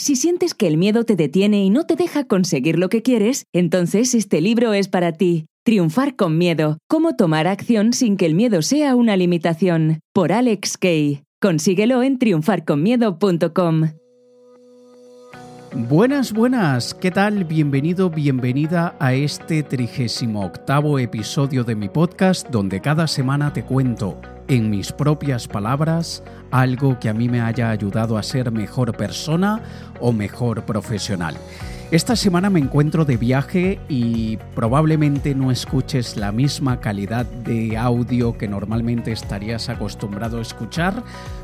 Si sientes que el miedo te detiene y no te deja conseguir lo que quieres, entonces este libro es para ti. Triunfar con miedo. Cómo tomar acción sin que el miedo sea una limitación. Por Alex Kay. Consíguelo en triunfarconmiedo.com. Buenas, buenas, ¿qué tal? Bienvenido, bienvenida a este 38 episodio de mi podcast donde cada semana te cuento en mis propias palabras algo que a mí me haya ayudado a ser mejor persona o mejor profesional. Esta semana me encuentro de viaje y probablemente no escuches la misma calidad de audio que normalmente estarías acostumbrado a escuchar,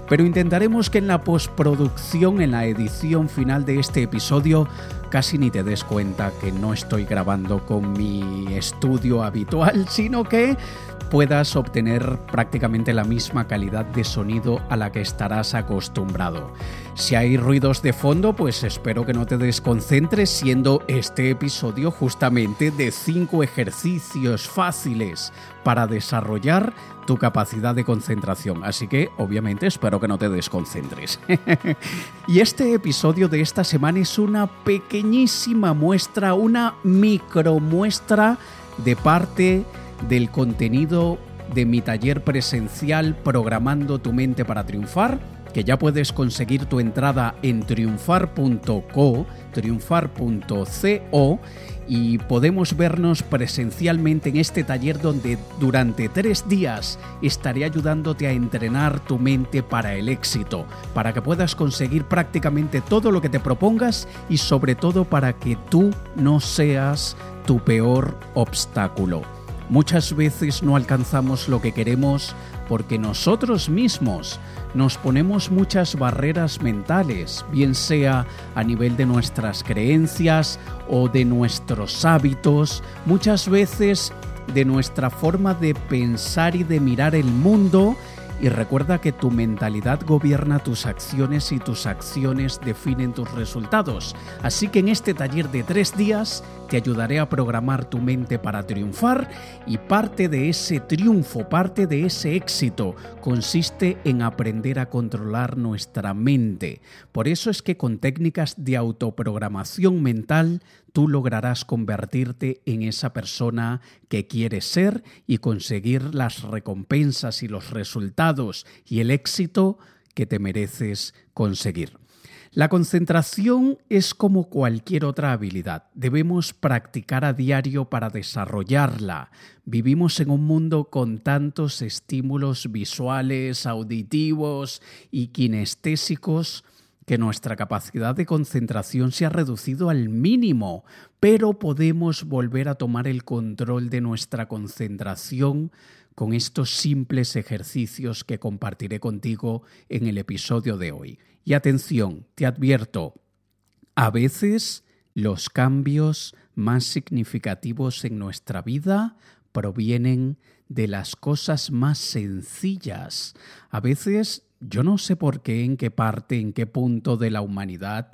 pero intentaremos que en la postproducción, en la edición final de este episodio, casi ni te des cuenta que no estoy grabando con mi estudio habitual, sino que puedas obtener prácticamente la misma calidad de sonido a la que estarás acostumbrado. Si hay ruidos de fondo, pues espero que no te desconcentres siendo este episodio justamente de 5 ejercicios fáciles para desarrollar tu capacidad de concentración. Así que obviamente espero que no te desconcentres. y este episodio de esta semana es una pequeñísima muestra, una micro muestra de parte del contenido de mi taller presencial Programando tu mente para triunfar, que ya puedes conseguir tu entrada en triunfar.co, triunfar.co y podemos vernos presencialmente en este taller donde durante tres días estaré ayudándote a entrenar tu mente para el éxito, para que puedas conseguir prácticamente todo lo que te propongas y sobre todo para que tú no seas tu peor obstáculo. Muchas veces no alcanzamos lo que queremos porque nosotros mismos nos ponemos muchas barreras mentales, bien sea a nivel de nuestras creencias o de nuestros hábitos, muchas veces de nuestra forma de pensar y de mirar el mundo y recuerda que tu mentalidad gobierna tus acciones y tus acciones definen tus resultados. Así que en este taller de tres días te ayudaré a programar tu mente para triunfar y parte de ese triunfo, parte de ese éxito consiste en aprender a controlar nuestra mente. Por eso es que con técnicas de autoprogramación mental tú lograrás convertirte en esa persona que quieres ser y conseguir las recompensas y los resultados y el éxito que te mereces conseguir. La concentración es como cualquier otra habilidad. Debemos practicar a diario para desarrollarla. Vivimos en un mundo con tantos estímulos visuales, auditivos y kinestésicos que nuestra capacidad de concentración se ha reducido al mínimo, pero podemos volver a tomar el control de nuestra concentración con estos simples ejercicios que compartiré contigo en el episodio de hoy. Y atención, te advierto, a veces los cambios más significativos en nuestra vida provienen de las cosas más sencillas. A veces yo no sé por qué, en qué parte, en qué punto de la humanidad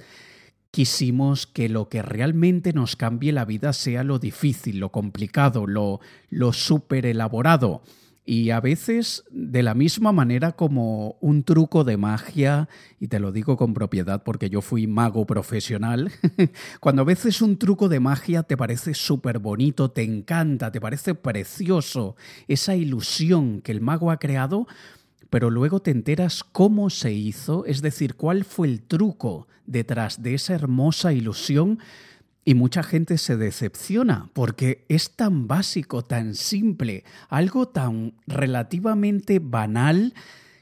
quisimos que lo que realmente nos cambie la vida sea lo difícil, lo complicado, lo, lo súper elaborado. Y a veces de la misma manera como un truco de magia, y te lo digo con propiedad porque yo fui mago profesional, cuando a veces un truco de magia te parece súper bonito, te encanta, te parece precioso, esa ilusión que el mago ha creado, pero luego te enteras cómo se hizo, es decir, cuál fue el truco detrás de esa hermosa ilusión, y mucha gente se decepciona porque es tan básico, tan simple, algo tan relativamente banal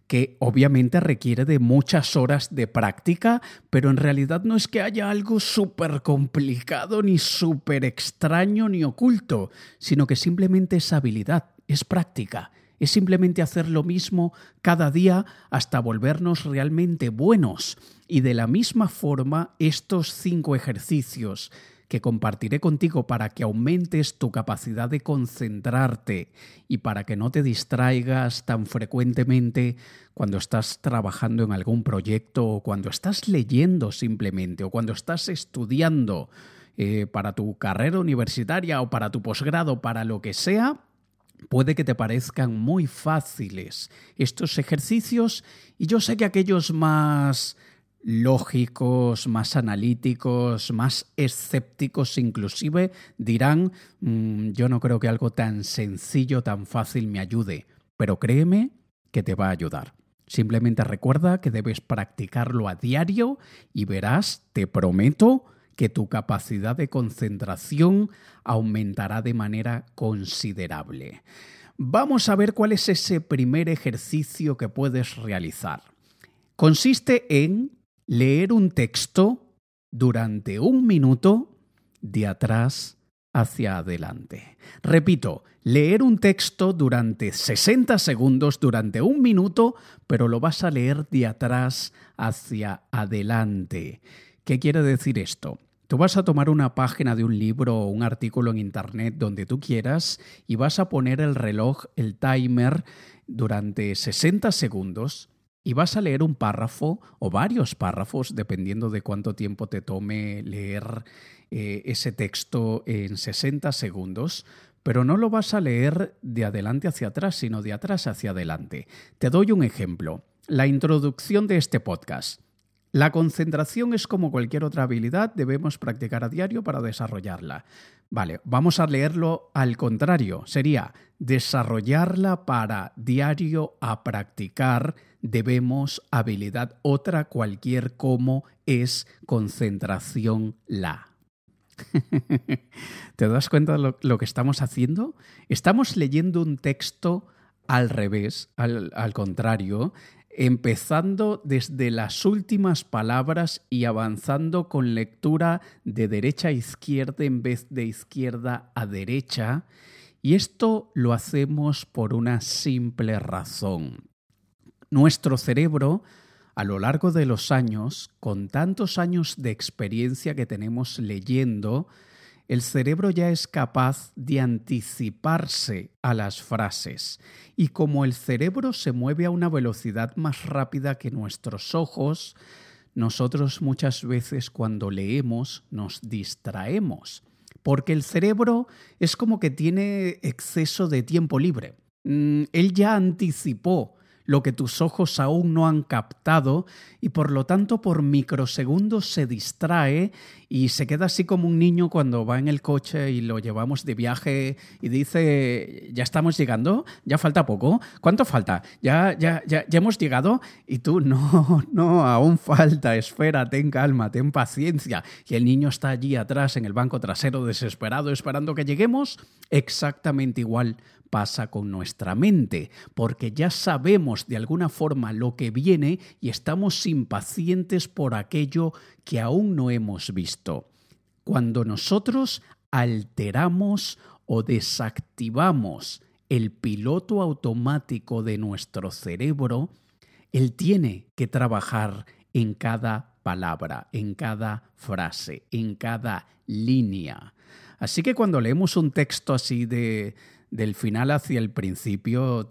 que obviamente requiere de muchas horas de práctica, pero en realidad no es que haya algo súper complicado, ni súper extraño, ni oculto, sino que simplemente es habilidad, es práctica, es simplemente hacer lo mismo cada día hasta volvernos realmente buenos. Y de la misma forma, estos cinco ejercicios que compartiré contigo para que aumentes tu capacidad de concentrarte y para que no te distraigas tan frecuentemente cuando estás trabajando en algún proyecto o cuando estás leyendo simplemente o cuando estás estudiando eh, para tu carrera universitaria o para tu posgrado, para lo que sea, Puede que te parezcan muy fáciles estos ejercicios y yo sé que aquellos más lógicos, más analíticos, más escépticos inclusive, dirán, mm, yo no creo que algo tan sencillo, tan fácil me ayude, pero créeme que te va a ayudar. Simplemente recuerda que debes practicarlo a diario y verás, te prometo, que tu capacidad de concentración aumentará de manera considerable. Vamos a ver cuál es ese primer ejercicio que puedes realizar. Consiste en leer un texto durante un minuto de atrás hacia adelante. Repito, leer un texto durante 60 segundos, durante un minuto, pero lo vas a leer de atrás hacia adelante. ¿Qué quiere decir esto? Tú vas a tomar una página de un libro o un artículo en Internet donde tú quieras y vas a poner el reloj, el timer, durante 60 segundos y vas a leer un párrafo o varios párrafos, dependiendo de cuánto tiempo te tome leer eh, ese texto en 60 segundos, pero no lo vas a leer de adelante hacia atrás, sino de atrás hacia adelante. Te doy un ejemplo. La introducción de este podcast. La concentración es como cualquier otra habilidad, debemos practicar a diario para desarrollarla. Vale, vamos a leerlo al contrario. Sería desarrollarla para diario a practicar, debemos habilidad otra cualquier como es concentración la. ¿Te das cuenta de lo, que estamos haciendo? Estamos leyendo un texto al revés, al, al contrario, empezando desde las últimas palabras y avanzando con lectura de derecha a izquierda en vez de izquierda a derecha. Y esto lo hacemos por una simple razón. Nuestro cerebro, a lo largo de los años, con tantos años de experiencia que tenemos leyendo, el cerebro ya es capaz de anticiparse a las frases y como el cerebro se mueve a una velocidad más rápida que nuestros ojos, nosotros muchas veces cuando leemos nos distraemos, porque el cerebro es como que tiene exceso de tiempo libre. Mm, él ya anticipó lo que tus ojos aún no han captado y por lo tanto por microsegundos se distrae y se queda así como un niño cuando va en el coche y lo llevamos de viaje y dice, ya estamos llegando, ya falta poco, ¿cuánto falta? Ya, ya, ya, ya hemos llegado y tú, no, no, aún falta, espera, ten calma, ten paciencia. Y el niño está allí atrás en el banco trasero desesperado esperando que lleguemos, exactamente igual pasa con nuestra mente, porque ya sabemos de alguna forma lo que viene y estamos impacientes por aquello que aún no hemos visto. Cuando nosotros alteramos o desactivamos el piloto automático de nuestro cerebro, él tiene que trabajar en cada palabra, en cada frase, en cada línea. Así que cuando leemos un texto así de, del final hacia el principio,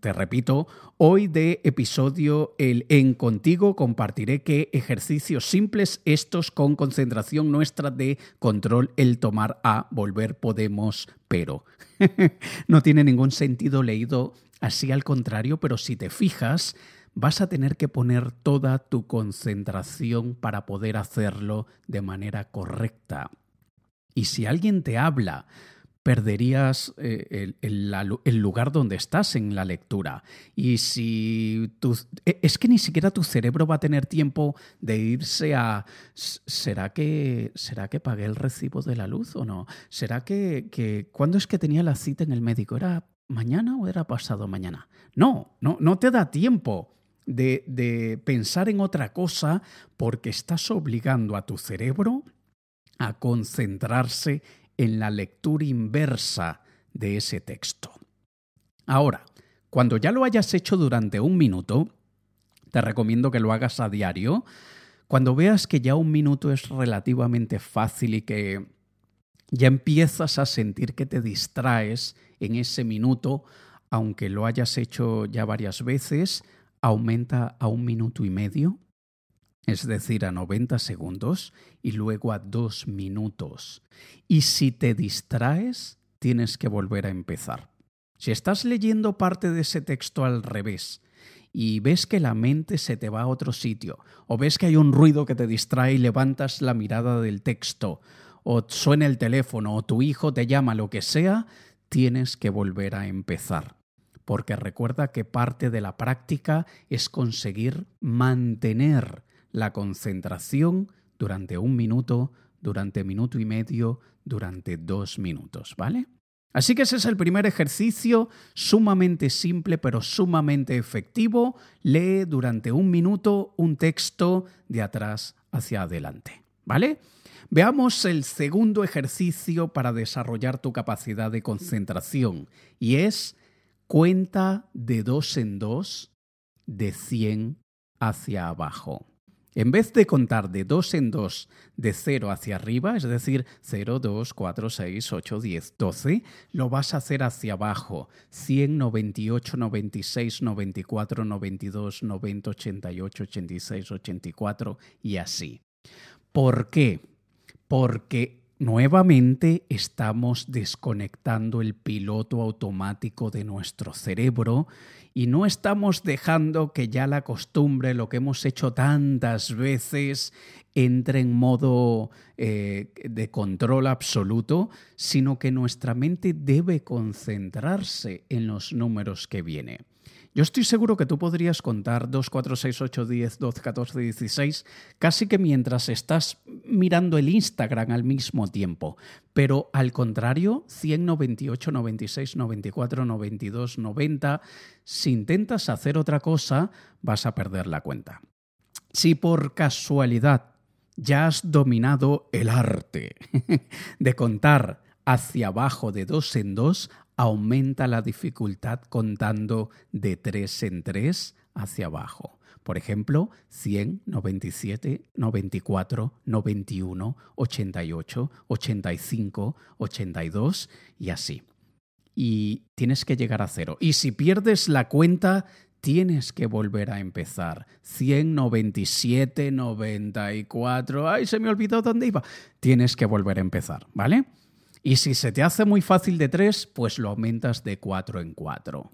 te repito, hoy de episodio el En Contigo compartiré qué ejercicios simples estos con concentración nuestra de control, el tomar a, volver, podemos, pero. no tiene ningún sentido leído así al contrario, pero si te fijas, vas a tener que poner toda tu concentración para poder hacerlo de manera correcta. Y si alguien te habla perderías eh, el, lugar donde estás en la lectura. Y si. E, es que ni siquiera tu cerebro va a tener tiempo de irse a... ¿Será que, ¿será que pagué el recibo de la luz o no? ¿Será que, que... ¿Cuándo es que tenía la cita en el médico? ¿Era mañana o era pasado mañana? No, no, no te da tiempo. De, de pensar en otra cosa porque estás obligando a tu cerebro a concentrarse en la lectura inversa de ese texto. Ahora, cuando ya lo hayas hecho durante un minuto, te recomiendo que lo hagas a diario. Cuando veas que ya un minuto es relativamente fácil y que ya empiezas a sentir que te distraes en ese minuto, aunque lo hayas hecho ya varias veces, aumenta a un minuto y medio, es decir, a 90 segundos y luego a 2 minutos. Y si te distraes, tienes que volver a empezar. Si estás leyendo parte de ese texto al revés y ves que la mente se te va a otro sitio, o ves que hay un ruido que te distrae y levantas la mirada del texto, o suena el teléfono, o tu hijo te llama, lo que sea, tienes que volver a empezar. Porque recuerda que parte de la práctica es conseguir mantener la concentración durante un minuto, durante minuto y medio, durante dos minutos, ¿vale? Así que ese es el primer ejercicio, sumamente simple pero sumamente efectivo. Lee durante un minuto un texto de atrás hacia adelante. ¿Vale? Veamos el segundo ejercicio para desarrollar tu capacidad de concentración y es cuenta de dos en dos de 100 hacia abajo. En vez de contar de dos en dos de 0 hacia arriba, es decir, 0, 2, 4, 6, 8, 10, 12, lo vas a hacer hacia abajo. 100, 98, 96, 94, 92, 90, 88, 86, 84 y así. ¿Por qué? Porque nuevamente estamos desconectando el piloto automático de nuestro cerebro y no estamos dejando que ya la costumbre, lo que hemos hecho tantas veces, entre en modo eh, de control absoluto, sino que nuestra mente debe concentrarse en los números que vienen. Yo estoy seguro que tú podrías contar 2, 4, 6, 8, 10, 12, 14, 16, casi que mientras estás mirando el Instagram al mismo tiempo. Pero al contrario, 100, 98, 96, 94, 92, 90, si intentas hacer otra cosa, vas a perder la cuenta. Si por casualidad ya has dominado el arte de contar hacia abajo de dos en dos, aumenta la dificultad contando de tres en tres hacia abajo. Por ejemplo, 100, 97, 94, 91, 88, 85, 82 y así. Y tienes que llegar a cero. Y si pierdes la cuenta, tienes que volver a empezar. 100, 97, 94. ¡Ay, se me olvidó dónde iba! Tienes que volver a empezar, ¿vale? Y si se te hace muy fácil de 3, pues lo aumentas de 4 en 4.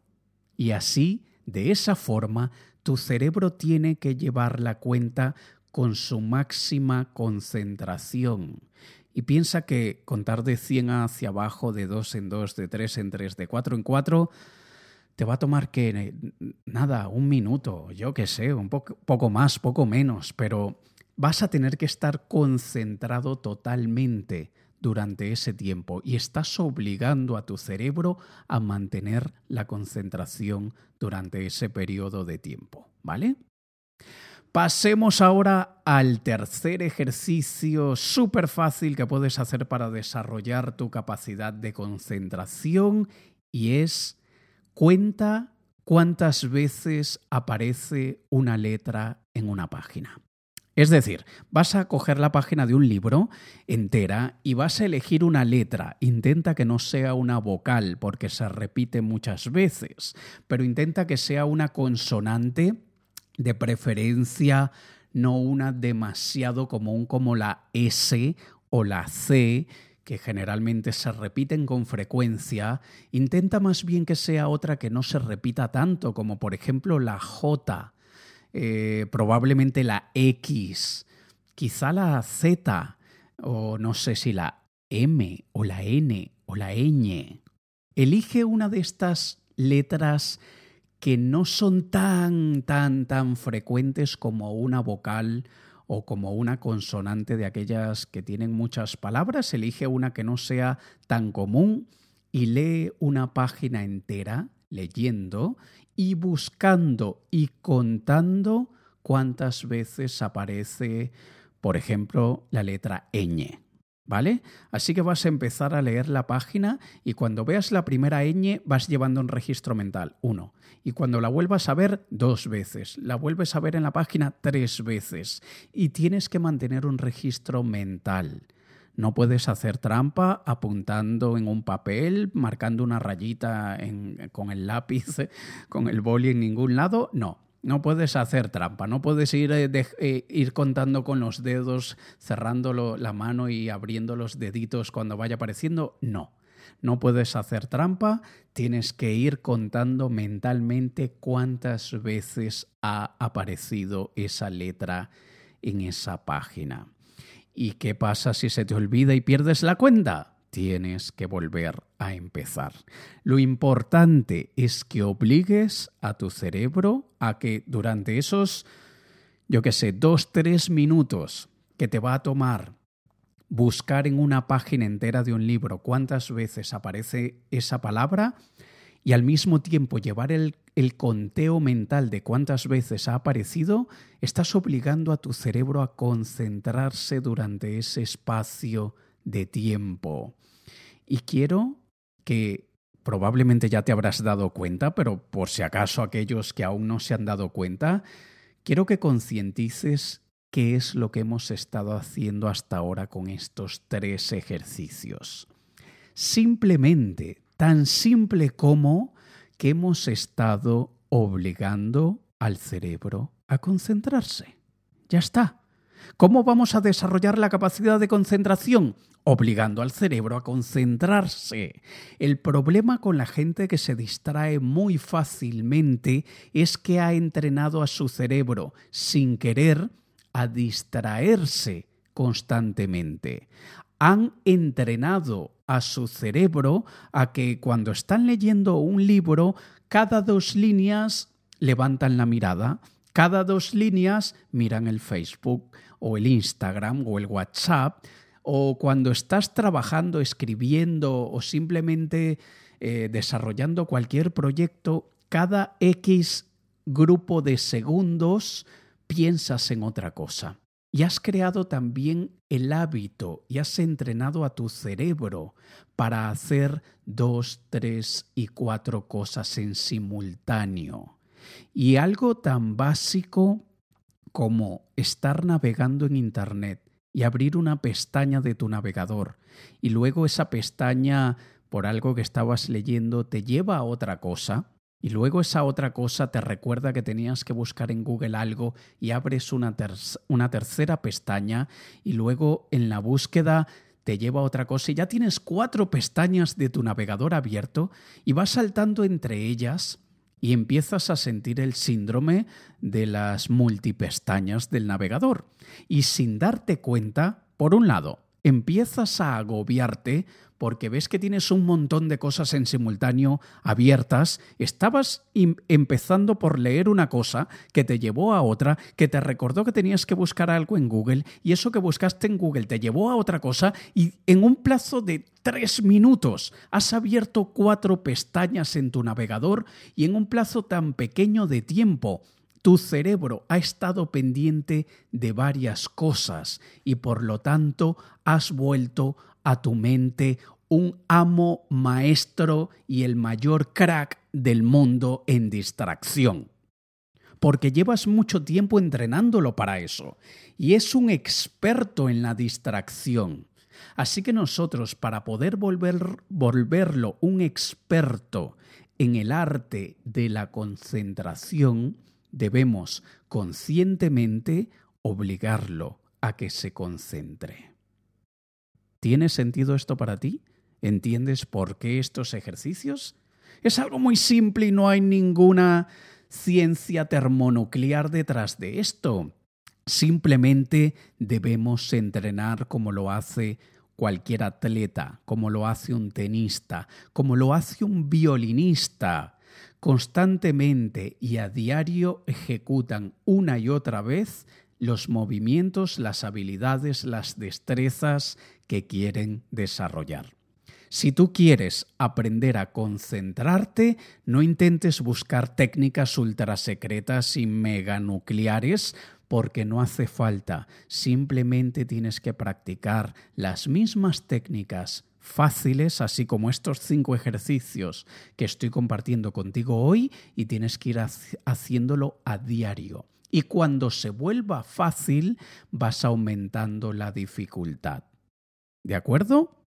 Y así, de esa forma, tu cerebro tiene que llevar la cuenta con su máxima concentración. Y piensa que contar de 100 hacia abajo, de 2 en 2, de 3 en 3, de 4 en 4, te va a tomar que nada, un minuto, yo qué sé, un poco, poco más, poco menos, pero vas a tener que estar concentrado totalmente durante ese tiempo y estás obligando a tu cerebro a mantener la concentración durante ese periodo de tiempo, ¿vale? Pasemos ahora al tercer ejercicio súper fácil que puedes hacer para desarrollar tu capacidad de concentración y es cuenta cuántas veces aparece una letra en una página. Es decir, vas a coger la página de un libro entera y vas a elegir una letra. Intenta que no sea una vocal porque se repite muchas veces, pero intenta que sea una consonante de preferencia, no una demasiado común como la S o la C que generalmente se repiten con frecuencia, intenta más bien que sea otra que no se repita tanto, como por ejemplo la J eh, probablemente la X, quizá la Z, o no sé si la M o la N o la ñ. Elige una de estas letras que no son tan, tan, tan frecuentes como una vocal o como una consonante de aquellas que tienen muchas palabras. Elige una que no sea tan común y lee una página entera leyendo y buscando y contando cuántas veces aparece, por ejemplo, la letra ñ. ¿Vale? Así que vas a empezar a leer la página y cuando veas la primera ñ vas llevando un registro mental, uno. Y cuando la vuelvas a ver, dos veces. La vuelves a ver en la página tres veces. Y tienes que mantener un registro mental. No puedes hacer trampa apuntando en un papel, marcando una rayita con el lápiz, con el boli en ningún lado. No, no puedes hacer trampa, no puedes ir, eh, eh, contando con los dedos, cerrando la mano y abriendo los deditos cuando vaya apareciendo. No. No puedes hacer trampa, tienes que ir contando mentalmente cuántas veces ha aparecido esa letra en esa página. ¿Y qué pasa si se te olvida y pierdes la cuenta? Tienes que volver a empezar. Lo importante es que obligues a tu cerebro a que durante esos, yo qué sé, dos, tres minutos que te va a tomar buscar en una página entera de un libro cuántas veces aparece esa palabra y al mismo tiempo llevar el, conteo mental de cuántas veces ha aparecido, estás obligando a tu cerebro a concentrarse durante ese espacio de tiempo. Y quiero que probablemente ya te habrás dado cuenta, pero por si acaso aquellos que aún no se han dado cuenta, quiero que concientices qué es lo que hemos estado haciendo hasta ahora con estos tres ejercicios. Simplemente, tan simple como que hemos estado obligando al cerebro a concentrarse. Ya está. ¿Cómo vamos a desarrollar la capacidad de concentración? Obligando al cerebro a concentrarse. El problema con la gente que se distrae muy fácilmente es que ha entrenado a su cerebro sin querer a distraerse constantemente. Han entrenado a su cerebro a que cuando están leyendo un libro, cada dos líneas levantan la mirada, cada dos líneas miran el Facebook o el Instagram o el WhatsApp, o cuando estás trabajando, escribiendo o simplemente eh, desarrollando cualquier proyecto, cada X grupo de segundos piensas en otra cosa. Y has creado también el hábito y has entrenado a tu cerebro para hacer dos, tres y cuatro cosas en simultáneo. Y algo tan básico como estar navegando en Internet y abrir una pestaña de tu navegador y luego esa pestaña por algo que estabas leyendo te lleva a otra cosa, y luego esa otra cosa te recuerda que tenías que buscar en Google algo y abres una, una tercera pestaña y luego en la búsqueda te lleva a otra cosa y ya tienes cuatro pestañas de tu navegador abierto y vas saltando entre ellas y empiezas a sentir el síndrome de las multipestañas del navegador. Y sin darte cuenta, por un lado, empiezas a agobiarte porque ves que tienes un montón de cosas en simultáneo abiertas, estabas empezando por leer una cosa que te llevó a otra, que te recordó que tenías que buscar algo en Google y eso que buscaste en Google te llevó a otra cosa y en un plazo de tres minutos has abierto cuatro pestañas en tu navegador y en un plazo tan pequeño de tiempo tu cerebro ha estado pendiente de varias cosas y por lo tanto has vuelto a tu mente un amo maestro y el mayor crack del mundo en distracción. Porque llevas mucho tiempo entrenándolo para eso y es un experto en la distracción. Así que nosotros, para poder volver, volverlo un experto en el arte de la concentración, debemos conscientemente obligarlo a que se concentre. ¿Tiene sentido esto para ti? ¿Entiendes por qué estos ejercicios? Es algo muy simple y no hay ninguna ciencia termonuclear detrás de esto. Simplemente debemos entrenar como lo hace cualquier atleta, como lo hace un tenista, como lo hace un violinista constantemente y a diario ejecutan una y otra vez los movimientos, las habilidades, las destrezas que quieren desarrollar. Si tú quieres aprender a concentrarte, no intentes buscar técnicas ultrasecretas y meganucleares porque no hace falta. Simplemente tienes que practicar las mismas técnicas fáciles, así como estos cinco ejercicios que estoy compartiendo contigo hoy, y tienes que ir haciéndolo a diario. Y cuando se vuelva fácil, vas aumentando la dificultad. ¿De acuerdo?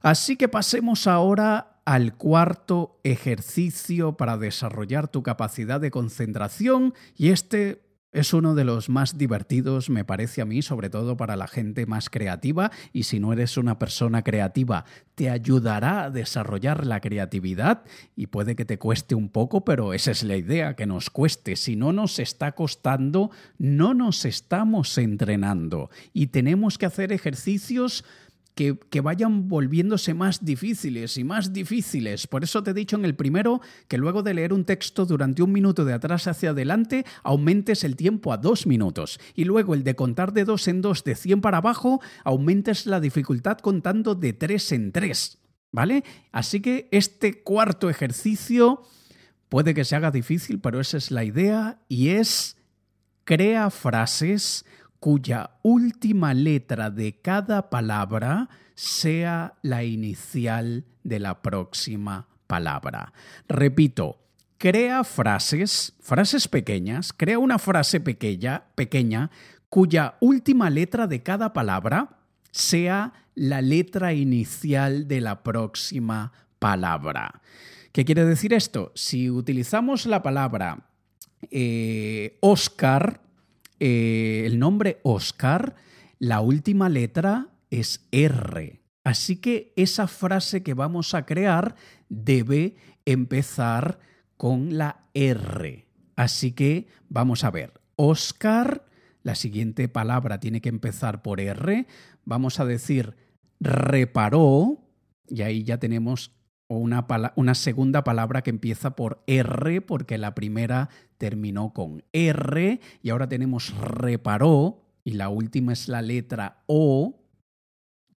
Así que pasemos ahora al cuarto ejercicio para desarrollar tu capacidad de concentración y este Es uno de los más divertidos, me parece a mí, sobre todo para la gente más creativa, y si no eres una persona creativa, te ayudará a desarrollar la creatividad y puede que te cueste un poco, pero esa es la idea, que nos cueste. Si no nos está costando, no nos estamos entrenando y tenemos que hacer ejercicios que, vayan volviéndose más difíciles y más difíciles. Por eso te he dicho en el primero que luego de leer un texto durante un minuto de atrás hacia adelante, aumentes el tiempo a dos minutos. Y luego el de contar de dos en dos, de 100 para abajo, aumentes la dificultad contando de tres en tres. ¿Vale? Así que este cuarto ejercicio puede que se haga difícil, pero esa es la idea y es crea frases cuya última letra de cada palabra sea la inicial de la próxima palabra. Repito, crea frases, frases pequeñas, crea una frase pequeña, pequeña cuya última letra de cada palabra sea la letra inicial de la próxima palabra. ¿Qué quiere decir esto? Si utilizamos la palabra eh, Oscar, eh, el nombre Oscar, la última letra es R. Así que esa frase que vamos a crear debe empezar con la R. Así que vamos a ver, Oscar, la siguiente palabra tiene que empezar por R. Vamos a decir reparó, y ahí ya tenemos o una, una, segunda palabra que empieza por R, porque la primera terminó con R, y ahora tenemos reparó, y la última es la letra O,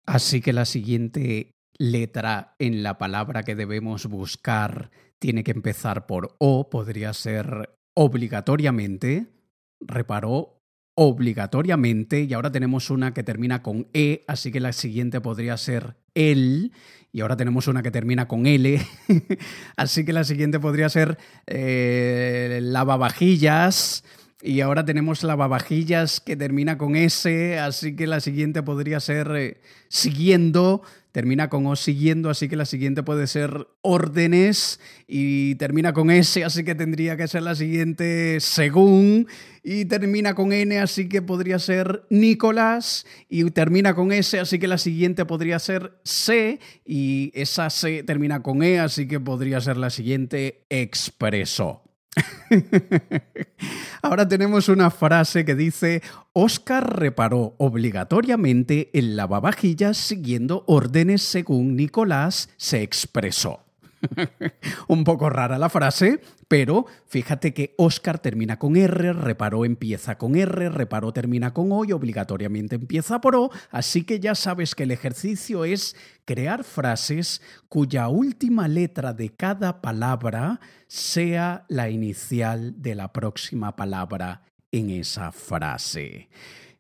así que la siguiente letra en la palabra que debemos buscar tiene que empezar por O, podría ser obligatoriamente, reparó obligatoriamente, y ahora tenemos una que termina con E, así que la siguiente podría ser el, y ahora tenemos una que termina con L, así que la siguiente podría ser eh, lavavajillas, y ahora tenemos lavavajillas que termina con S, así que la siguiente podría ser eh, siguiendo, termina con O siguiendo, así que la siguiente puede ser órdenes y termina con S, así que tendría que ser la siguiente según y termina con N, así que podría ser Nicolás y termina con S, así que la siguiente podría ser C y esa C termina con E, así que podría ser la siguiente expreso. Ahora tenemos una frase que dice, Oscar reparó obligatoriamente el lavavajillas siguiendo órdenes según Nicolás se expresó. Un poco rara la frase, pero fíjate que Oscar termina con R, reparó empieza con R, reparó termina con O y obligatoriamente empieza por O, así que ya sabes que el ejercicio es crear frases cuya última letra de cada palabra sea la inicial de la próxima palabra en esa frase.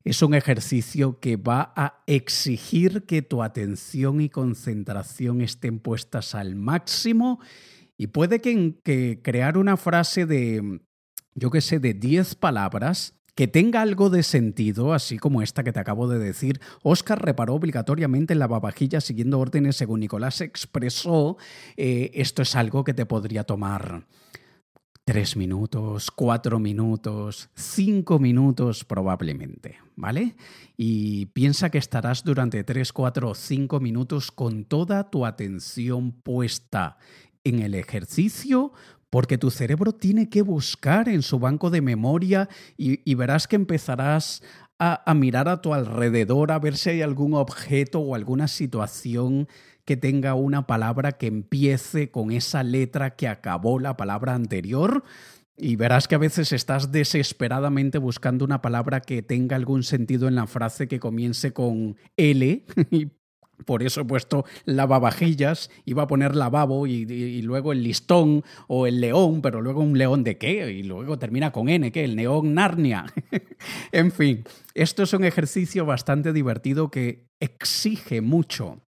Es un ejercicio que va a exigir que tu atención y concentración estén puestas al máximo y puede que, crear una frase de, yo qué sé, de 10 palabras que tenga algo de sentido, así como esta que te acabo de decir. Oscar reparó obligatoriamente en la lavavajilla siguiendo órdenes según Nicolás expresó. Eh, esto es algo que te podría tomar tres minutos, cuatro minutos, cinco minutos probablemente, ¿vale? Y piensa que estarás durante tres, cuatro o cinco minutos con toda tu atención puesta en el ejercicio porque tu cerebro tiene que buscar en su banco de memoria y, verás que empezarás a, a mirar a tu alrededor a ver si hay algún objeto o alguna situación que tenga una palabra que empiece con esa letra que acabó la palabra anterior. Y verás que a veces estás desesperadamente buscando una palabra que tenga algún sentido en la frase que comience con L. Y por eso he puesto lavavajillas, iba a poner lavabo y, y, luego el listón o el león, pero luego un león de qué? Y luego termina con N, ¿qué? El neón Narnia. en fin, esto es un ejercicio bastante divertido que exige mucho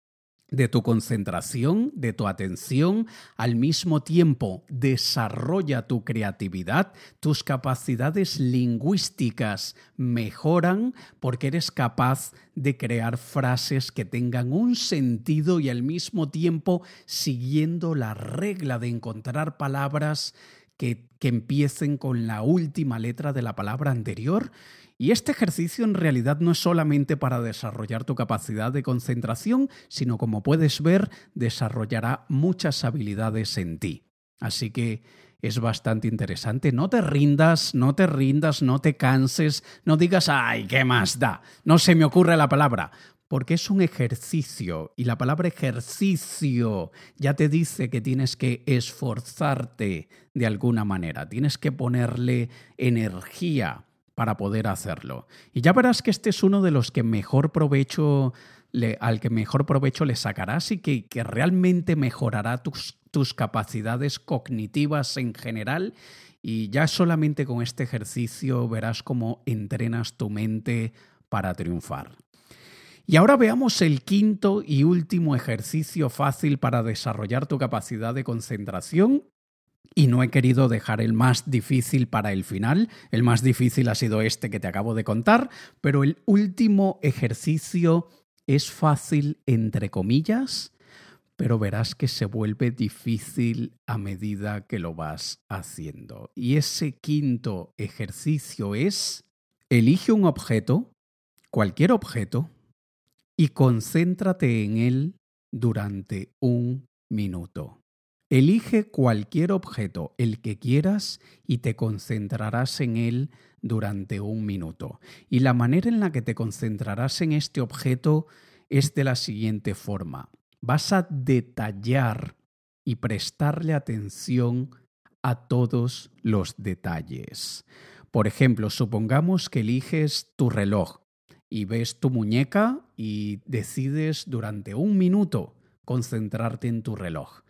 de tu concentración, de tu atención, al mismo tiempo desarrolla tu creatividad, tus capacidades lingüísticas mejoran porque eres capaz de crear frases que tengan un sentido y al mismo tiempo siguiendo la regla de encontrar palabras que, que empiecen con la última letra de la palabra anterior. Y este ejercicio en realidad no es solamente para desarrollar tu capacidad de concentración, sino como puedes ver, desarrollará muchas habilidades en ti. Así que es bastante interesante. No te rindas, no te rindas, no te canses, no digas, ay, ¿qué más da? No se me ocurre la palabra. Porque es un ejercicio y la palabra ejercicio ya te dice que tienes que esforzarte de alguna manera, tienes que ponerle energía para poder hacerlo. Y ya verás que este es uno de los que mejor provecho al que mejor provecho le sacarás y que, que realmente mejorará tus, tus capacidades cognitivas en general. Y ya solamente con este ejercicio verás cómo entrenas tu mente para triunfar. Y ahora veamos el quinto y último ejercicio fácil para desarrollar tu capacidad de concentración y no he querido dejar el más difícil para el final. El más difícil ha sido este que te acabo de contar, pero el último ejercicio es fácil entre comillas, pero verás que se vuelve difícil a medida que lo vas haciendo. Y ese quinto ejercicio es, elige un objeto, cualquier objeto, y concéntrate en él durante un minuto. Elige cualquier objeto, el que quieras, y te concentrarás en él durante un minuto. Y la manera en la que te concentrarás en este objeto es de la siguiente forma. Vas a detallar y prestarle atención a todos los detalles. Por ejemplo, supongamos que eliges tu reloj y ves tu muñeca y decides durante un minuto concentrarte en tu reloj.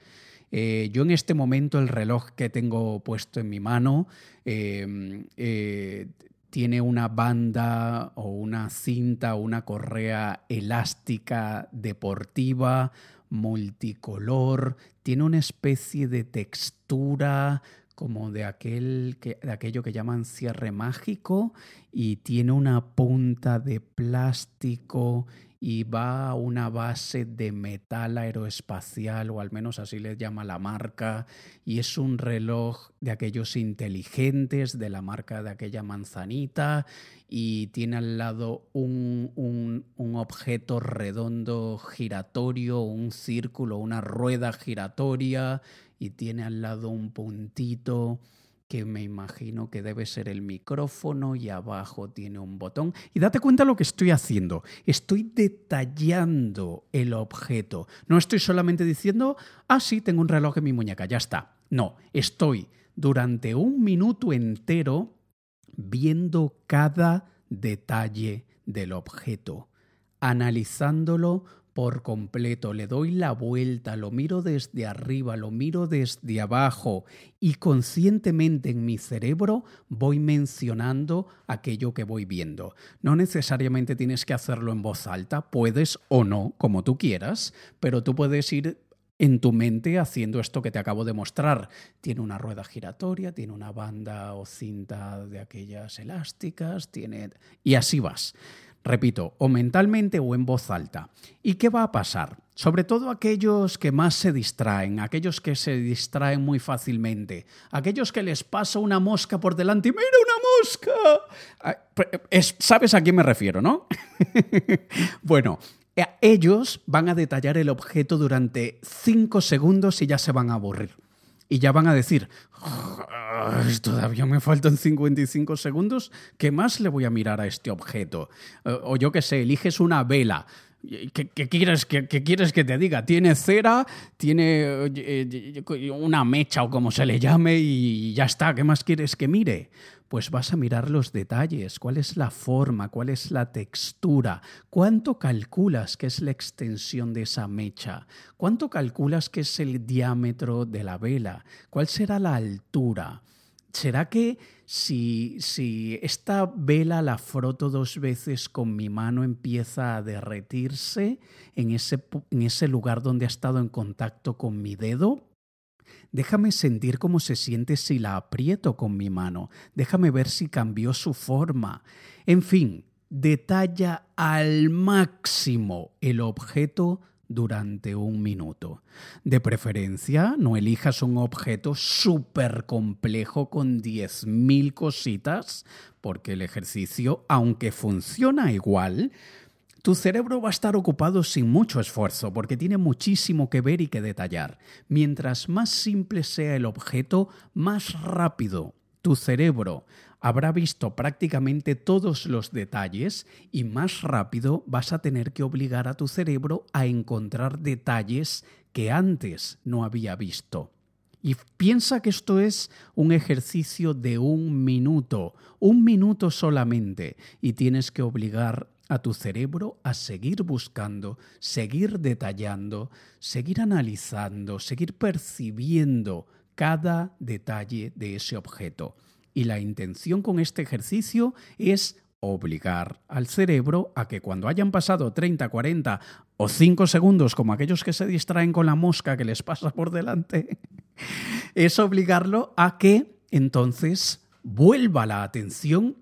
Eh, yo en este momento el reloj que tengo puesto en mi mano em, eh, tiene una banda o una cinta o una correa elástica deportiva multicolor, tiene una especie de textura como de, aquel que, de aquello que llaman cierre mágico y tiene una punta de plástico y va a una base de metal aeroespacial, o al menos así le llama la marca, y es un reloj de aquellos inteligentes, de la marca de aquella manzanita, y tiene al lado un, un, un objeto redondo giratorio, un círculo, una rueda giratoria, y tiene al lado un puntito que me imagino que debe ser el micrófono y abajo tiene un botón. Y date cuenta lo que estoy haciendo. Estoy detallando el objeto. No estoy solamente diciendo, ah, sí, tengo un reloj en mi muñeca, ya está. No, estoy durante un minuto entero viendo cada detalle del objeto, analizándolo por completo, le doy la vuelta, lo miro desde arriba, lo miro desde abajo y conscientemente en mi cerebro voy mencionando aquello que voy viendo. No necesariamente tienes que hacerlo en voz alta, puedes o no, como tú quieras, pero tú puedes ir en tu mente haciendo esto que te acabo de mostrar. Tiene una rueda giratoria, tiene una banda o cinta de aquellas elásticas, tiene... y así vas. Repito, o mentalmente o en voz alta. ¿Y qué va a pasar? Sobre todo aquellos que más se distraen, aquellos que se distraen muy fácilmente, aquellos que les pasa una mosca por delante y ¡mira una mosca! ¿Sabes a quién me refiero, no? bueno, ellos van a detallar el objeto durante cinco segundos y ya se van a aburrir. Y ya van a decir, todavía me faltan 55 segundos, ¿qué más le voy a mirar a este objeto? O yo qué sé, eliges una vela. ¿Qué, quieres, qué, quieres, que te diga? Tiene cera, tiene eh, una mecha o como se le llame y ya está. ¿Qué más quieres que mire? Pues vas a mirar los detalles, cuál es la forma, cuál es la textura, cuánto calculas que es la extensión de esa mecha, cuánto calculas que es el diámetro de la vela, cuál será la altura. ¿Será que si, si esta vela la froto dos veces con mi mano empieza a derretirse en ese, en ese lugar donde ha estado en contacto con mi dedo? Déjame sentir cómo se siente si la aprieto con mi mano. Déjame ver si cambió su forma. En fin, detalla al máximo el objeto durante un minuto. De preferencia, no elijas un objeto súper complejo con 10.000 cositas, porque el ejercicio, aunque funciona igual, tu cerebro va a estar ocupado sin mucho esfuerzo porque tiene muchísimo que ver y que detallar. Mientras más simple sea el objeto, más rápido tu cerebro habrá visto prácticamente todos los detalles y más rápido vas a tener que obligar a tu cerebro a encontrar detalles que antes no había visto. Y piensa que esto es un ejercicio de un minuto, un minuto solamente, y tienes que obligar a tu cerebro a seguir buscando, seguir detallando, seguir analizando, seguir percibiendo cada detalle de ese objeto. Y la intención con este ejercicio es obligar al cerebro a que cuando hayan pasado 30, 40 o 5 segundos, como aquellos que se distraen con la mosca que les pasa por delante, es obligarlo a que entonces vuelva la atención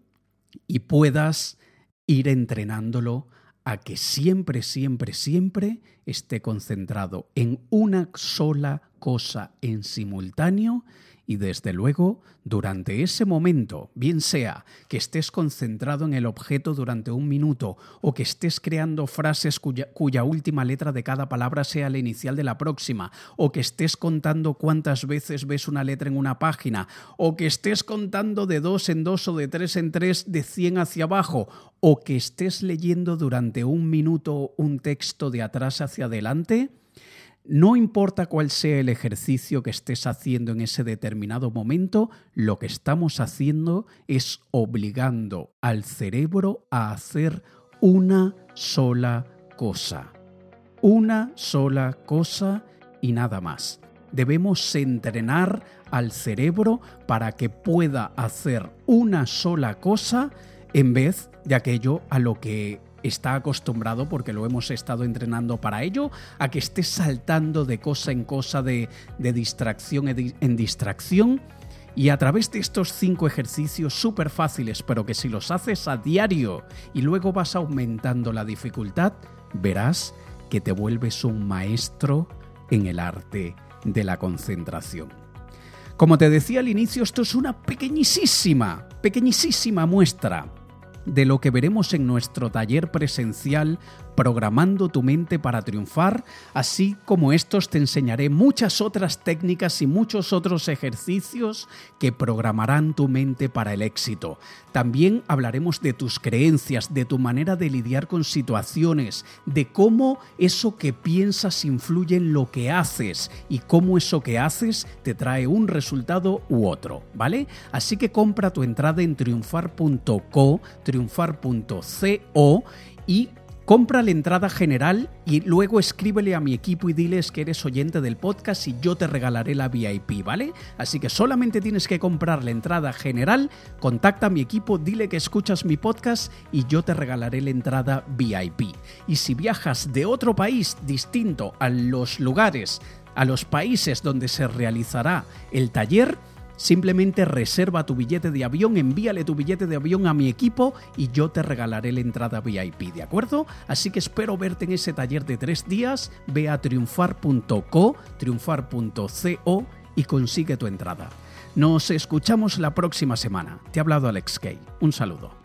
y puedas ir entrenándolo a que siempre, siempre, siempre esté concentrado en una sola cosa en simultáneo y desde luego, durante ese momento, bien sea que estés concentrado en el objeto durante un minuto o que estés creando frases cuya, última letra de cada palabra sea la inicial de la próxima, o que estés contando cuántas veces ves una letra en una página, o que estés contando de dos en dos o de tres en tres de cien hacia abajo, o que estés leyendo durante un minuto un texto de atrás hacia adelante, no importa cuál sea el ejercicio que estés haciendo en ese determinado momento, lo que estamos haciendo es obligando al cerebro a hacer una sola cosa. Una sola cosa y nada más. Debemos entrenar al cerebro para que pueda hacer una sola cosa en vez de aquello a lo que está acostumbrado, porque lo hemos estado entrenando para ello, a que esté saltando de cosa en cosa, de, distracción en distracción. Y a través de estos cinco ejercicios súper fáciles, pero que si los haces a diario y luego vas aumentando la dificultad, verás que te vuelves un maestro en el arte de la concentración. Como te decía al inicio, esto es una pequeñísima, pequeñísima muestra de lo que veremos en nuestro taller presencial Programando tu mente para triunfar, así como estos te enseñaré muchas otras técnicas y muchos otros ejercicios que programarán tu mente para el éxito. También hablaremos de tus creencias, de tu manera de lidiar con situaciones, de cómo eso que piensas influye en lo que haces y cómo eso que haces te trae un resultado u otro, ¿vale? Así que compra tu entrada en triunfar.co, triunfar.co y Compra la entrada general y luego escríbele a mi equipo y diles que eres oyente del podcast y yo te regalaré la VIP, ¿vale? Así que solamente tienes que comprar la entrada general, contacta a mi equipo, dile que escuchas mi podcast y yo te regalaré la entrada VIP. Y si viajas de otro país distinto a los lugares, a los países donde se realizará el taller, Simplemente reserva tu billete de avión, envíale tu billete de avión a mi equipo y yo te regalaré la entrada VIP, ¿de acuerdo? Así que espero verte en ese taller de tres días. Ve a triunfar.co, triunfar.co y consigue tu entrada. Nos escuchamos la próxima semana. Te ha hablado Alex Kay. Un saludo.